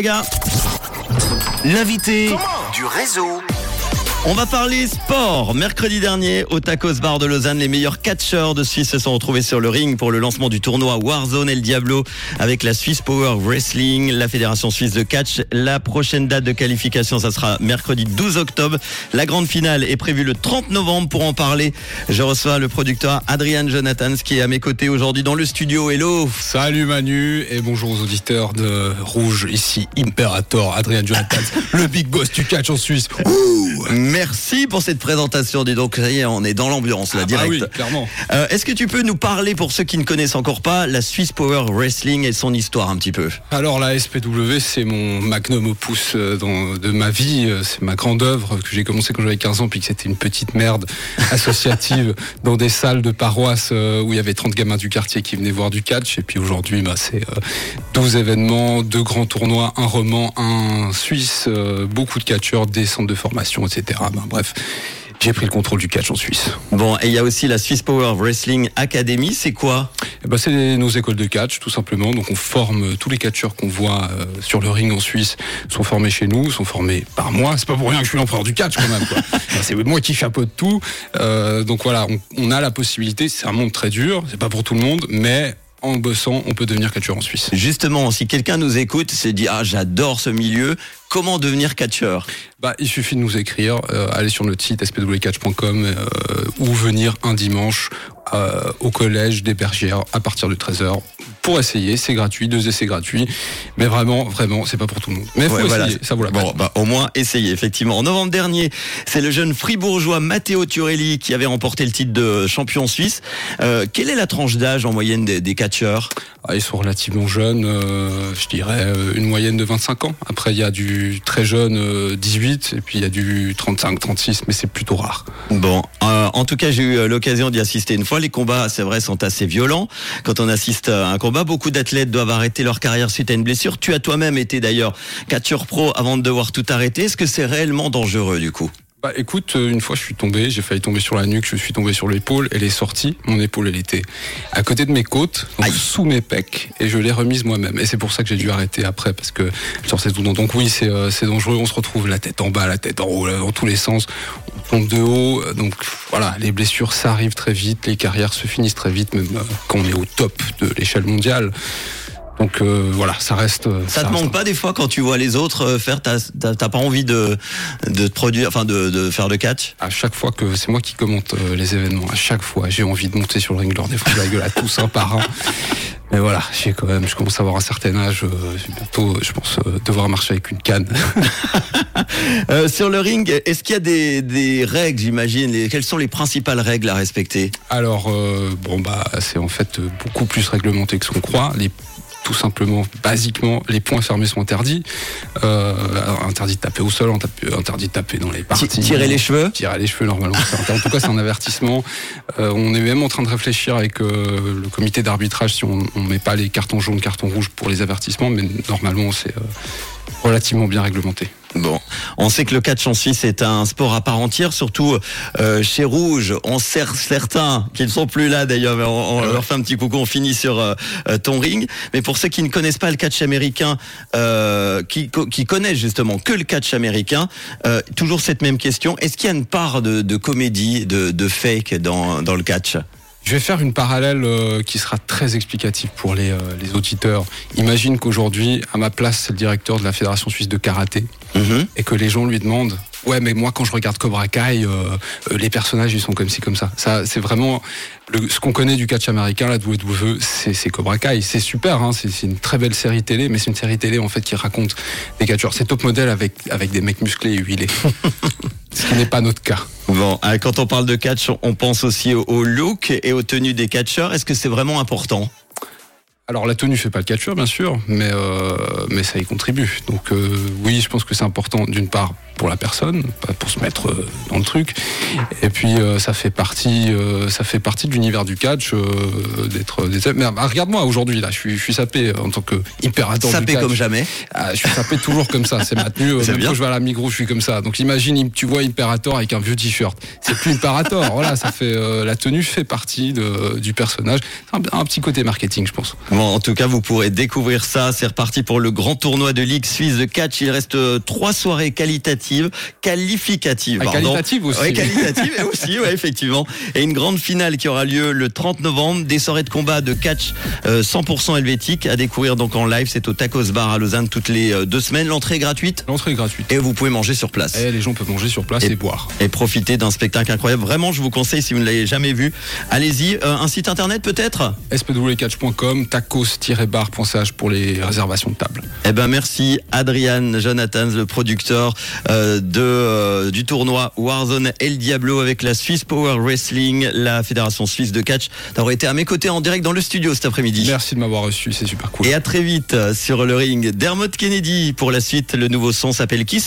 Les gars, l'invité du réseau. On va parler sport. Mercredi dernier, au Tacos Bar de Lausanne, les meilleurs catcheurs de Suisse se sont retrouvés sur le ring pour le lancement du tournoi Warzone El Diablo avec la Swiss Power Wrestling, la Fédération Suisse de Catch. La prochaine date de qualification, ça sera mercredi 12 octobre. La grande finale est prévue le 30 novembre. Pour en parler, je reçois le producteur Adrian Jonathan, qui est à mes côtés aujourd'hui dans le studio. Hello Salut Manu et bonjour aux auditeurs de Rouge, ici Imperator, Adrien Jonathan, le big boss du catch en Suisse. Ouh Merci pour cette présentation. Dis donc, ça y est, on est dans l'ambiance là, Ah bah direct. oui, clairement. Euh, Est-ce que tu peux nous parler, pour ceux qui ne connaissent encore pas, la Swiss Power Wrestling et son histoire un petit peu? Alors la SPW, c'est mon magnum opus euh, dans, de ma vie, Euh, c'est ma grande œuvre que j'ai commencé quand j'avais 15 ans puis que c'était une petite merde associative dans des salles de paroisse où il y avait 30 gamins du quartier qui venaient voir du catch et puis aujourd'hui bah, c'est euh, 12 événements, deux grands tournois, un roman, un suisse, beaucoup de catcheurs, des centres de formation, etc. Ben, bref, j'ai pris le contrôle du catch en Suisse. Bon, et il y a aussi la Swiss Power Wrestling Academy, c'est quoi? Eh ben, c'est nos écoles de catch, tout simplement. Donc, on forme euh, tous les catcheurs qu'on voit euh, sur le ring en Suisse sont formés chez nous, sont formés par moi. C'est pas pour rien que je suis l'empereur du catch, quand même. c'est moi qui chapeaute tout. Euh, donc voilà, on, on a la possibilité. C'est un monde très dur, c'est pas pour tout le monde, mais en bossant, on peut devenir catcheur en Suisse. Justement, si quelqu'un nous écoute, se dit ah j'adore ce milieu, comment devenir catcheur? Bah, il suffit de nous écrire, euh, aller sur notre site spwcatch.com euh, ou venir un dimanche euh, au collège des Bergères à partir de 13h pour essayer. C'est gratuit, deux essais gratuits. Mais vraiment, vraiment, c'est pas pour tout le monde. Mais faut Ouais, essayer, voilà. ça vaut la peine. Bon, bah, au moins, essayez, effectivement. En novembre dernier, c'est le jeune fribourgeois Matteo Turelli qui avait remporté le titre de champion suisse. Euh, quelle est la tranche d'âge en moyenne des, des catcheurs? Ah, ils sont relativement jeunes, euh, je dirais une moyenne de 25 ans. Après, il y a du très jeune euh, 18 et puis il y a du 35-36, mais c'est plutôt rare. Bon, en tout cas, j'ai eu l'occasion d'y assister une fois. Les combats, c'est vrai, sont assez violents. Quand on assiste à un combat, beaucoup d'athlètes doivent arrêter leur carrière suite à une blessure. Tu as toi-même été d'ailleurs catcheur pro avant de devoir tout arrêter. Est-ce que c'est réellement dangereux du coup? Bah écoute, euh, une fois je suis tombé, j'ai failli tomber sur la nuque, je suis tombé sur l'épaule, elle est sortie, mon épaule elle était à côté de mes côtes, donc sous mes pecs, et je l'ai remise moi-même. Et c'est pour ça que j'ai dû arrêter après, parce que elle sortait tout le temps. Donc oui, c'est euh, c'est dangereux, on se retrouve la tête en bas, la tête en haut, là, dans tous les sens, on tombe de haut, euh, donc voilà, les blessures ça arrive très vite, les carrières se finissent très vite, même euh, quand on est au top de l'échelle mondiale. Donc euh, voilà, ça reste... euh, Ça te reste manque pas des fois quand tu vois les autres euh, faire T'as pas envie de, de te produire, enfin de, de faire le catch? À chaque fois que c'est moi qui commente euh, les événements, à chaque fois, j'ai envie de monter sur le ring, leur défendre la gueule à tous un par un. Mais voilà, j'ai quand même, je commence à avoir un certain âge. euh, bientôt, je pense euh, devoir marcher avec une canne. Euh, Sur le ring, est-ce qu'il y a des, des règles, j'imagine? Les- Quelles sont les principales règles à respecter? Alors, euh, bon bah, c'est en fait beaucoup plus réglementé que ce qu'on croit. Les tout simplement, basiquement, les points fermés sont interdits. Euh, interdit de taper au sol, interdit de taper dans les parties. Tirer les cheveux tirer les cheveux normalement. En tout cas, c'est un avertissement. Euh, on est même en train de réfléchir avec euh, le comité d'arbitrage si on ne met pas les cartons jaunes, cartons rouges pour les avertissements, mais normalement c'est relativement bien réglementé. Bon, on sait que le catch en Suisse est un sport à part entière, surtout euh, chez Rouge. On sert certains qui ne sont plus là d'ailleurs, mais on, on leur fait un petit coucou, on finit sur euh, euh, ton ring. Mais pour ceux qui ne connaissent pas le catch américain, euh, qui, qui connaissent justement que le catch américain, euh, toujours cette même question, est-ce qu'il y a une part de, de comédie, de, de fake dans, dans le catch? Je vais faire une parallèle euh, qui sera très explicative pour les, euh, les auditeurs. Imagine qu'aujourd'hui, à ma place, c'est le directeur de la Fédération suisse de karaté Mhm. et que les gens lui demandent Ouais, mais moi, quand je regarde Cobra Kai, euh, euh, les personnages, ils sont comme ci, comme ça. Ça, c'est vraiment le- ce qu'on connaît du catch américain, la WWE, c'est c'est Cobra Kai. C'est super, hein, c'est c'est une très belle série télé, mais c'est une série télé en fait qui raconte des catcheurs. C'est top modèle avec avec des mecs musclés et huilés. ce qui n'est pas notre cas. Bon, euh, quand on parle de catch, on- pense aussi au, au look et aux tenues des catcheurs. Est-ce que c'est vraiment important? Alors la tenue fait pas le catcheur bien sûr, mais euh, mais ça y contribue. Donc euh, oui, je pense que c'est important d'une part pour la personne, pour se mettre euh, dans le truc. Et puis euh, ça fait partie, euh, ça fait partie de l'univers du catch d'être. Mais ah, regarde-moi aujourd'hui là, je suis, je suis sapé en tant que impérator. Sapé comme jamais. Ah, je suis sapé toujours comme ça, c'est maintenu. même quand je vais à la Migros, je suis comme ça. Donc imagine, tu vois Imperator avec un vieux t-shirt. C'est plus Imperator. voilà, ça fait la tenue fait partie de, du personnage. Un, un, petit côté marketing, je pense. Bon, en tout cas, vous pourrez découvrir ça. C'est reparti pour le grand tournoi de Ligue Suisse de catch. Il reste trois soirées qualitatives, qualificatives. Ah, qualitatives aussi. Ouais, qualitatives aussi, ouais, effectivement. Et une grande finale qui aura lieu le 30 novembre. Des soirées de combat de catch 100% euh, helvétique à découvrir donc en live. C'est au Tacos Bar à Lausanne toutes les euh, deux semaines. L'entrée est gratuite. L'entrée est gratuite. Et vous pouvez manger sur place. Et les gens peuvent manger sur place et, boire. Et profiter d'un spectacle incroyable. Vraiment, je vous conseille si vous ne l'avez jamais vu. Allez-y. Euh, un site internet peut-être? Spwcatch.com, tacos-bar.ch pour les réservations de table. Eh ben merci Adrian Jonathan, le producteur euh, de, euh, du tournoi Warzone El Diablo avec la Swiss Power Wrestling, la fédération suisse de catch, d'avoir été à mes côtés en direct dans le studio cet après-midi. Merci de m'avoir reçu, c'est super cool. Et à très vite sur le ring. Dermot Kennedy pour la suite, le nouveau son s'appelle Kiss Me.